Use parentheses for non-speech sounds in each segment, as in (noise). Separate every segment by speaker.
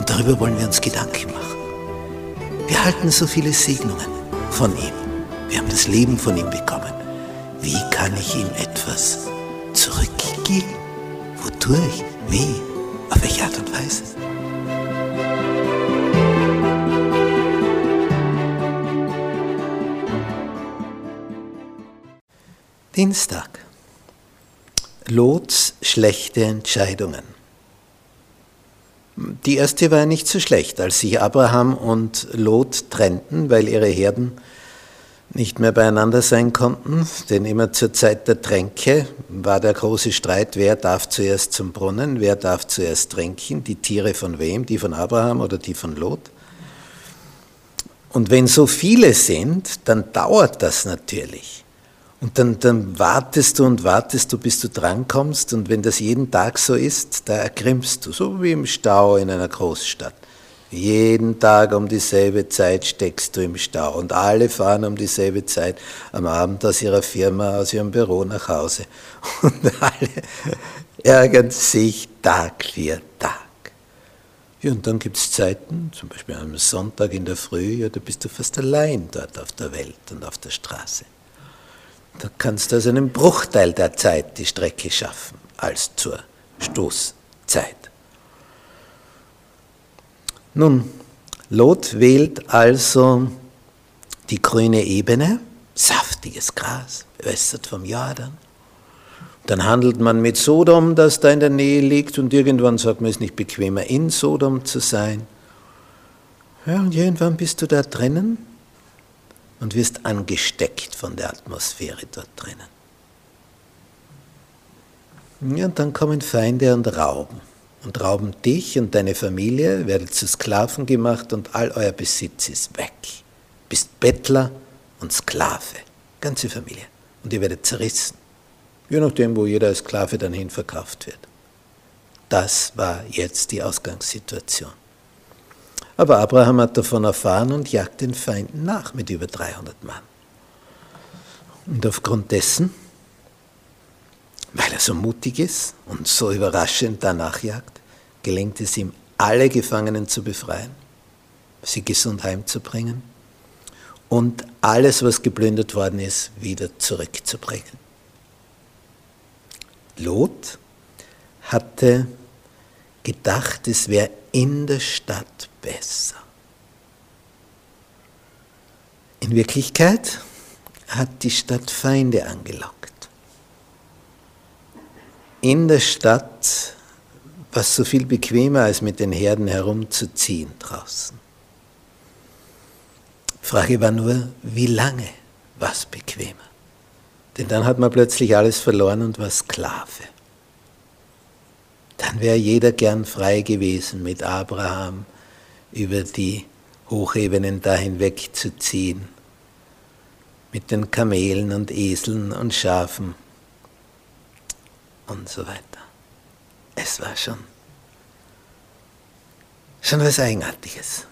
Speaker 1: Und darüber wollen wir uns Gedanken machen. Wir halten so viele Segnungen von ihm. Wir haben das Leben von ihm bekommen. Wie kann ich ihm etwas zurückgeben? Wodurch? Wie? Auf welche Art und Weise? Dienstag. Lots schlechte Entscheidungen. Die erste war nicht so schlecht, als sich Abraham und Lot trennten, weil ihre Herden nicht mehr beieinander sein konnten, denn immer zur Zeit der Tränke war der große Streit, wer darf zuerst zum Brunnen, wer darf zuerst trinken, die Tiere von wem, die von Abraham oder die von Lot. Und wenn so viele sind, dann dauert das natürlich. Und dann, dann wartest du und wartest du, bis du drankommst. Und wenn das jeden Tag so ist, da ergrimmst du, so wie im Stau in einer Großstadt. Jeden Tag um dieselbe Zeit steckst du im Stau. Und alle fahren um dieselbe Zeit am Abend aus ihrer Firma, aus ihrem Büro nach Hause. (laughs) Und alle ärgern sich Tag für Tag. Ja, und dann gibt es Zeiten, zum Beispiel am Sonntag in der Früh, ja, da bist du fast allein dort auf der Welt und auf der Straße. Da kannst du also einen Bruchteil der Zeit die Strecke schaffen als zur Stoßzeit. Nun, Lot wählt also die grüne Ebene, saftiges Gras, bewässert vom Jordan. Dann handelt man mit Sodom, das da in der Nähe liegt, und irgendwann sagt man, es ist nicht bequemer, in Sodom zu sein. Ja, und irgendwann bist du da drinnen und wirst angesteckt von der Atmosphäre dort drinnen. Ja, und dann kommen Feinde und rauben. Und rauben dich und deine Familie, werdet zu Sklaven gemacht und all euer Besitz ist weg. Bist Bettler und Sklave, ganze Familie. Und ihr werdet zerrissen. Je nachdem, wo jeder als Sklave dann hin verkauft wird. Das war jetzt die Ausgangssituation. Aber Abraham hat davon erfahren und jagt den Feinden nach mit über 300 Mann. Und aufgrund dessen, weil er so mutig ist und so überraschend danach jagt, gelingt es ihm, alle Gefangenen zu befreien, sie gesund heimzubringen und alles, was geplündert worden ist, wieder zurückzubringen. Lot hatte gedacht, es wäre in der Stadt besser. In Wirklichkeit hat die Stadt Feinde angelockt. In der Stadt war es so viel bequemer, als mit den Herden herumzuziehen draußen. Frage war nur, wie lange war es bequemer? Denn dann hat man plötzlich alles verloren und war Sklave dann wäre jeder gern frei gewesen, mit Abraham über die Hochebenen da hinweg zu ziehen, mit den Kamelen und Eseln und Schafen und so weiter. Es war schon, schon was Eigenartiges.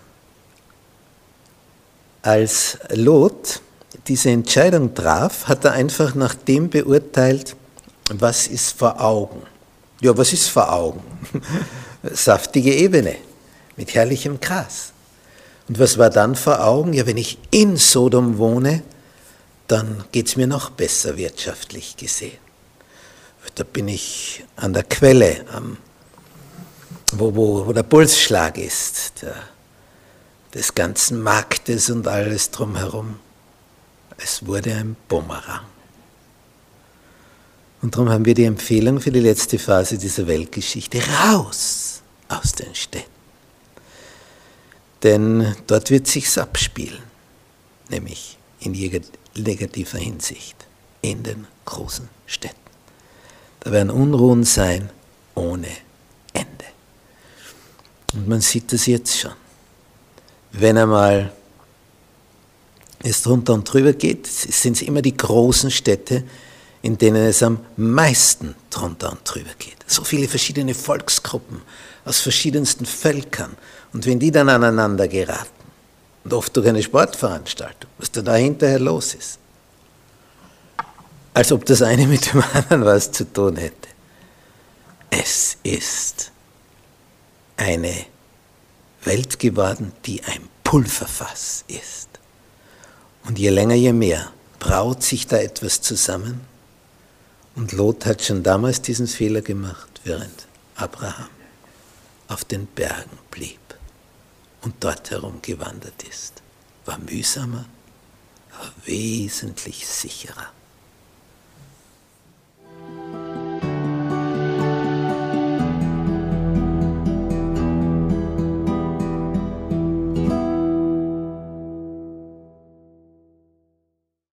Speaker 1: Als Lot diese Entscheidung traf, hat er einfach nach dem beurteilt, was ist vor Augen. Ja, was ist vor Augen? (laughs) Saftige Ebene mit herrlichem Gras. Und was war dann vor Augen? Ja, wenn ich in Sodom wohne, dann geht es mir noch besser wirtschaftlich gesehen. Da bin ich an der Quelle, am, wo, wo, wo der Pulsschlag ist, der, des ganzen Marktes und alles drumherum. Es wurde ein Bumerang. Und darum haben wir die Empfehlung für die letzte Phase dieser Weltgeschichte, raus aus den Städten. Denn dort wird sich's abspielen, nämlich in negativer Hinsicht, in den großen Städten. Da werden Unruhen sein ohne Ende. Und man sieht das jetzt schon. Wenn einmal es drunter und drüber geht, sind es immer die großen Städte, in denen es am meisten drunter und drüber geht. So viele verschiedene Volksgruppen aus verschiedensten Völkern. Und wenn die dann aneinander geraten, und oft durch eine Sportveranstaltung, was da hinterher los ist, als ob das eine mit dem anderen was zu tun hätte. Es ist eine Welt geworden, die ein Pulverfass ist. Und je länger, je mehr braut sich da etwas zusammen. Und Lot hat schon damals diesen Fehler gemacht, während Abraham auf den Bergen blieb und dort herumgewandert ist. War mühsamer, aber wesentlich sicherer.